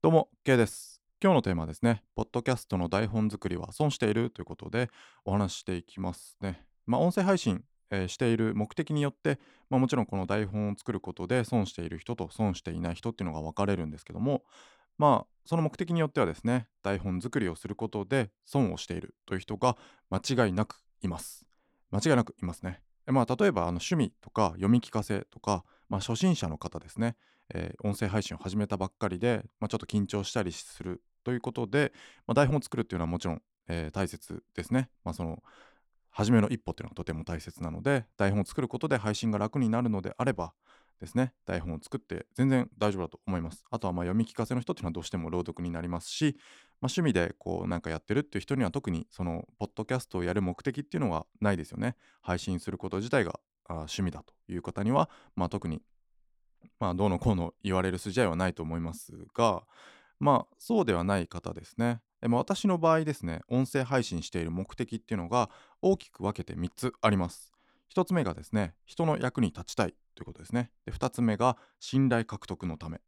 どうも、K です。今日のテーマはですね、ポッドキャストの台本作りは損しているということでお話ししていきますね。まあ、音声配信、えーしている目的によって、まあ、もちろんこの台本を作ることで損している人と損していない人っていうのが分かれるんですけども、まあ、その目的によってはですね、台本作りをすることで損をしているという人が間違いなくいます。間違いなくいますね。えまあ、例えばあの趣味とか読み聞かせとか、まあ、初心者の方ですね、えー音声配信を始めたばっかりで、まあ、ちょっと緊張したりするということで、まあ、台本を作るっていうのはもちろん、えー大切ですね。まあ、その初めの一歩っていうのがとても大切なので台本を作ることで配信が楽になるのであればですね台本を作って全然大丈夫だと思いますあとはまあ読み聞かせの人っていうのはどうしても朗読になりますし、まあ、趣味でこうなんかやってるっていう人には特にそのポッドキャストをやる目的っていうのはないですよね配信すること自体があ趣味だという方には、まあ、特にまあどうのこうの言われる筋合いはないと思いますがまあそうではない方ですね。えまあ私の場合ですね音声配信している目的っていうのが大きく分けて3つあります。1つ目がですね人の役に立ちたいということですね。で2つ目が信頼獲得のため。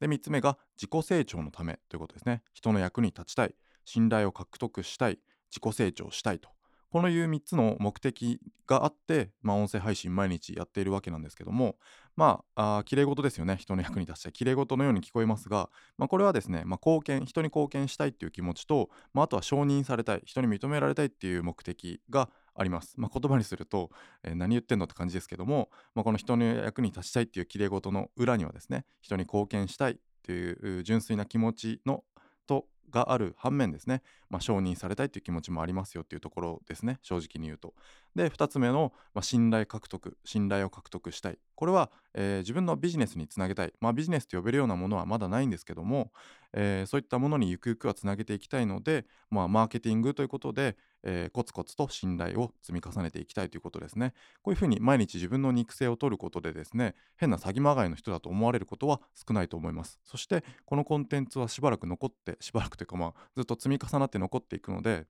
で3つ目が自己成長のためということですね。人の役に立ちたい。信頼を獲得したい。自己成長したいと。このいう3つの目的があって、まあ、音声配信毎日やっているわけなんですけどもまああー綺麗事ですよね。人の役に立ちたい。綺麗事のように聞こえますが、まあ、これはですね、まあ、貢献人に貢献したいっていう気持ちと、まあ、あとは承認されたい。人に認められたいっていう目的があります、まあ、言葉にすると、えー何言ってんのって感じですけども、まあ、この人の役に立ちたいっていう綺麗事の裏にはですね人に貢献したいっていう純粋な気持ちのとがある反面ですね、まあ、承認されたいという気持ちもありますよっていうところですね正直に言うと。で2つ目の、まあ、信頼獲得信頼を獲得したいこれは、えー自分のビジネスにつなげたい、まあ、ビジネスと呼べるようなものはまだないんですけども、えーそういったものにゆくゆくはつなげていきたいので、まあ、マーケティングということで、えーコツコツと信頼を積み重ねていきたいということですね。こういうふうに毎日自分の肉声を取ることでですね変な詐欺まがいの人だと思われることは少ないと思います。そしてこのコンテンツはしばらく残ってしばらくというかまあずっと積み重なって残っていくので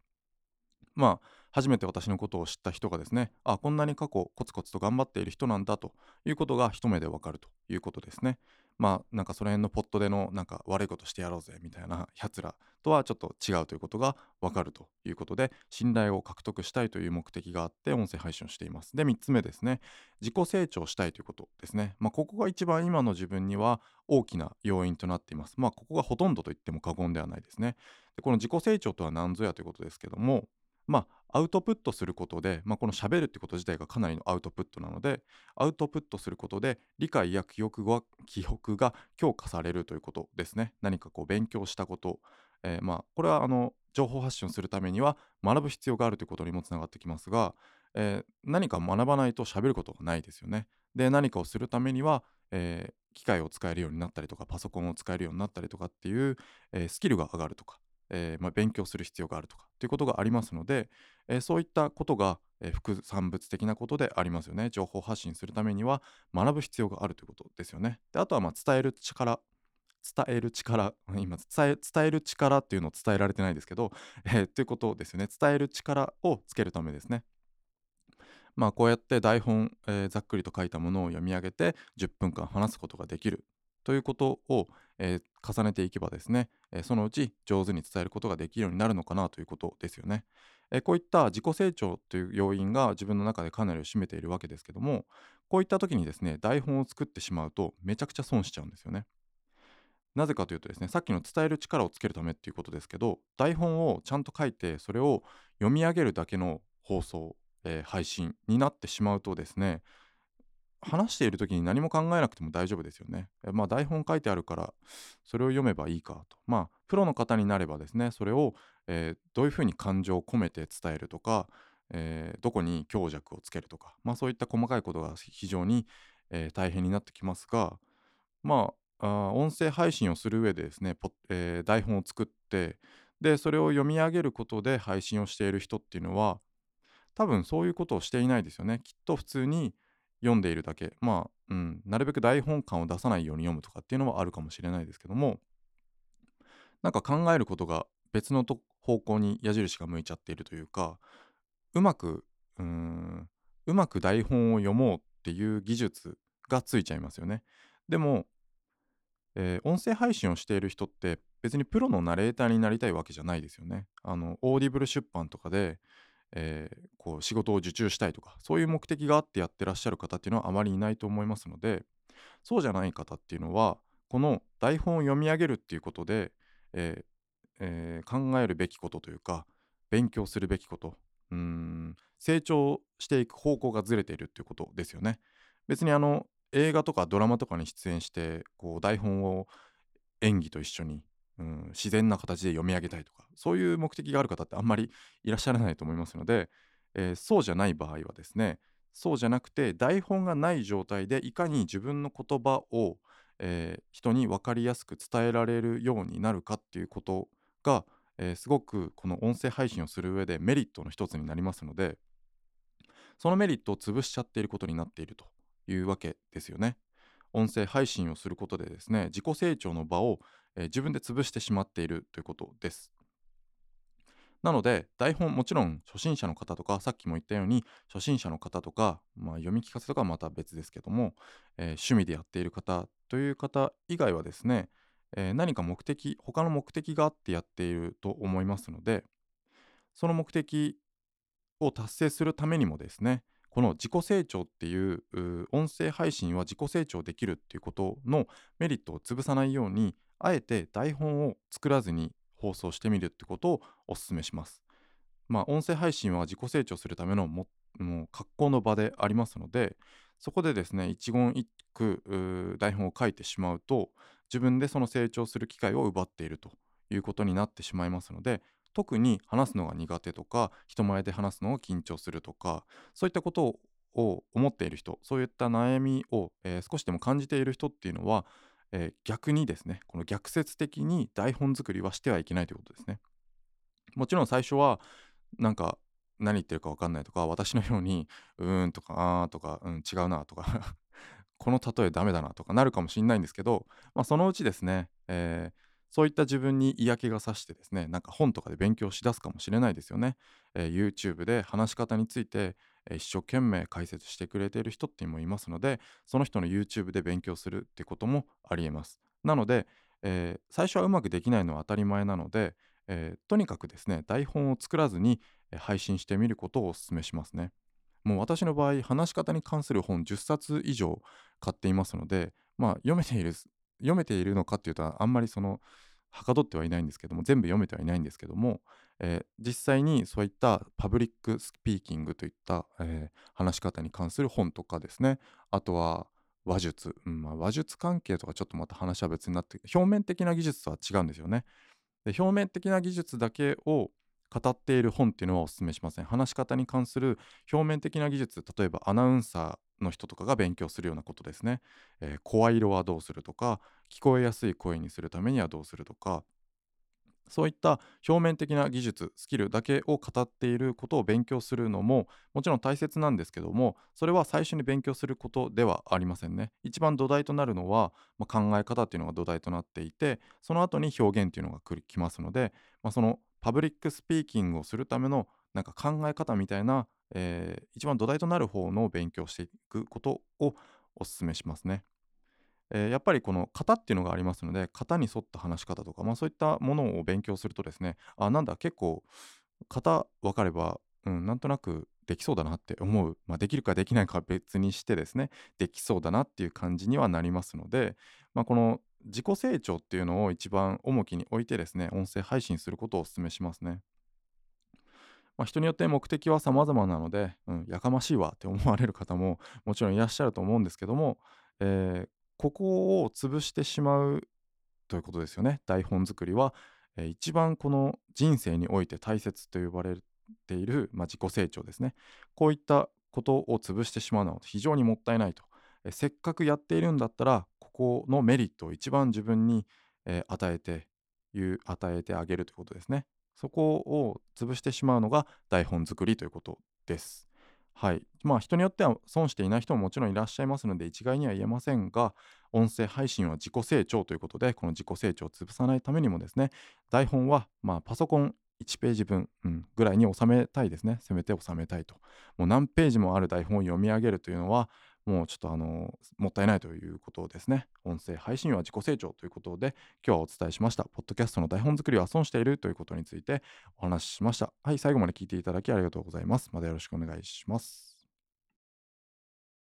まあ初めて私のことを知った人がですねあこんなに過去コツコツと頑張っている人なんだということが一目でわかるということですね。まあなんかその辺のポットでのなんか悪いことしてやろうぜみたいなやつらとはちょっと違うということがわかるということで信頼を獲得したいという目的があって音声配信をしています。で3つ目ですね。自己成長したいということですね。まあここが一番今の自分には大きな要因となっています。まあここがほとんどと言っても過言ではないですね。でこの自己成長とは何ぞやということですけどもまあアウトプットすることで、まあ、この喋るってこと自体がかなりのアウトプットなのでアウトプットすることで理解や記憶が記憶が強化されるということですね。何かこう勉強したこと、えーまあこれはあの情報発信をするためには学ぶ必要があるということにもつながってきますが、えー何か学ばないと喋ることがないですよね。で何かをするためには、えー機械を使えるようになったりとかパソコンを使えるようになったりとかっていう、えースキルが上がるとか、えーまあ、勉強する必要があるとかということがありますので、えーそういったことが、えー副産物的なことでありますよね。情報発信するためには学ぶ必要があるということですよね。であとはま伝える力。伝える力。今伝える力っていうのを伝えられてないですけど、えということですよね。伝える力をつけるためですね。まあこうやって台本、えざっくりと書いたものを読み上げて10分間話すことができる。ということを、えー重ねていけばですね、えーそのうち上手に伝えることができるようになるのかなということですよね。えーこういった自己成長という要因が自分の中でかなりを占めているわけですけどもこういった時にですね台本を作ってしまうとめちゃくちゃ損しちゃうんですよね。なぜかというとですねさっきの伝える力をつけるためっていうことですけど台本をちゃんと書いてそれを読み上げるだけの放送、えー配信になってしまうとですね話している時に何も考えなくても大丈夫ですよね。まあ台本書いてあるからそれを読めばいいかと。まあプロの方になればですねそれを、えーどういうふうに感情を込めて伝えるとか、えーどこに強弱をつけるとか、まあ、そういった細かいことが非常に、えー大変になってきますがまああ音声配信をする上でですねえ台本を作ってでそれを読み上げることで配信をしている人っていうのは多分そういうことをしていないですよね。きっと普通に読んでいるだけまあ、うん、なるべく台本感を出さないように読むとかっていうのはあるかもしれないですけどもなんか考えることが別のと方向に矢印が向いちゃっているというかうまくうーんうまく台本を読もうっていう技術がついちゃいますよね。でもえー音声配信をしている人って別にプロのナレーターになりたいわけじゃないですよね。あの Audible 出版とかで、えーこう仕事を受注したいとかそういう目的があってやってらっしゃる方っていうのはあまりいないと思いますのでそうじゃない方っていうのはこの台本を読み上げるっていうことで、えーえー考えるべきことというか勉強するべきことうーん成長していく方向がずれているっていうことですよね。別にあの映画とかドラマとかに出演してこう台本を演技と一緒に、うん、自然な形で読み上げたいとかそういう目的がある方ってあんまりいらっしゃらないと思いますので、えーそうじゃない場合はですねそうじゃなくて台本がない状態でいかに自分の言葉を、えー人に分かりやすく伝えられるようになるかっていうことが、えーすごくこの音声配信をする上でメリットの一つになりますのでそのメリットを潰しちゃっていることになっているというわけですよね。音声配信をすることでですね自己成長の場を、えー自分で潰してしまっているということです。なので台本もちろん初心者の方とかさっきも言ったように初心者の方とか、まあ、読み聞かせとかはまた別ですけども、えー趣味でやっている方という方以外はですね、えー何か目的他の目的があってやっていると思いますのでその目的を達成するためにもですねこの自己成長っていう音声配信は自己成長できるっていうことのメリットを潰さないようにあえて台本を作らずに放送してみるってことをお勧めします。まあ音声配信は自己成長するためのももう格好の場でありますのでそこでですね一言一句台本を書いてしまうと自分でその成長する機会を奪っているということになってしまいますので特に話すのが苦手とか人前で話すのを緊張するとかそういったことを思っている人そういった悩みを、えー少しでも感じている人っていうのは、えー逆にですねこの逆説的に台本作りはしてはいけないということですね。もちろん最初はなんか何言ってるか分かんないとか私のようにうーんとかあーとか、うん、違うなとか この例えダメだなとかなるかもしれないんですけど、まあ、そのうちですね、えーそういった自分に嫌気がさしてですねなんか本とかで勉強しだすかもしれないですよね。えー YouTube で話し方について、えー一生懸命解説してくれている人っていうのもいますのでその人の YouTube で勉強するってこともありえます。なので、えー最初はうまくできないのは当たり前なので、えーとにかくですね台本を作らずに配信してみることをお勧めしますね。もう私の場合話し方に関する本10冊以上買っていますのでまあ読めている読めているのかっていうとあんまりそのはかどってはいないんですけども全部読めてはいないんですけども、えー実際にそういったパブリックスピーキングといった、えー話し方に関する本とかですねあとは話術、うんまあ、話術関係とかちょっとまた話は別になって表面的な技術とは違うんですよね。で表面的な技術だけを語っている本っていうのはお勧めしません。話し方に関する表面的な技術例えばアナウンサーの人とかが勉強するようなことですね。えー声色はどうするとか聞こえやすい声にするためにはどうするとかそういった表面的な技術スキルだけを語っていることを勉強するのももちろん大切なんですけどもそれは最初に勉強することではありませんね一番土台となるのは、まあ考え方っていうのが土台となっていてその後に表現っていうのが来ますので、まあ、そのパブリックスピーキングをするためのなんか考え方みたいな、えー一番土台となる型の勉強していくことをお勧めしますね。えーやっぱりこの型っていうのがありますので型に沿った話し方とか、まあ、そういったものを勉強するとですねあなんだ結構型分かれば、うん、なんとなくできそうだなって思う、まあ、できるかできないか別にしてですねできそうだなっていう感じにはなりますので、まあ、この自己成長っていうのを一番重きに置いてですね音声配信することをお勧めしますね。まあ、人によって目的は様々なので、うん、やかましいわって思われる方ももちろんいらっしゃると思うんですけども、えーここを潰してしまうということですよね。台本作りは、えー一番この人生において大切と呼ばれている、まあ、自己成長ですね。こういったことを潰してしまうのは非常にもったいないと、えーせっかくやっているんだったらここのメリットを一番自分に、えー与えて与えてあげるということですね。そこを潰してしまうのが台本作りということです。はい。まあ人によっては損していない人ももちろんいらっしゃいますので一概には言えませんが、音声配信は自己成長ということで、この自己成長を潰さないためにもですね、台本はまパソコン1ページ分、うん、ぐらいに収めたいですね。せめて収めたいと。もう何ページもある台本を読み上げるというのは、もうちょっとあのもったいないということですね。音声配信は自己成長ということで、今日はお伝えしました。ポッドキャストの台本作りは損しているということについてお話ししました。はい、最後まで聞いていただきありがとうございます。またよろしくお願いします。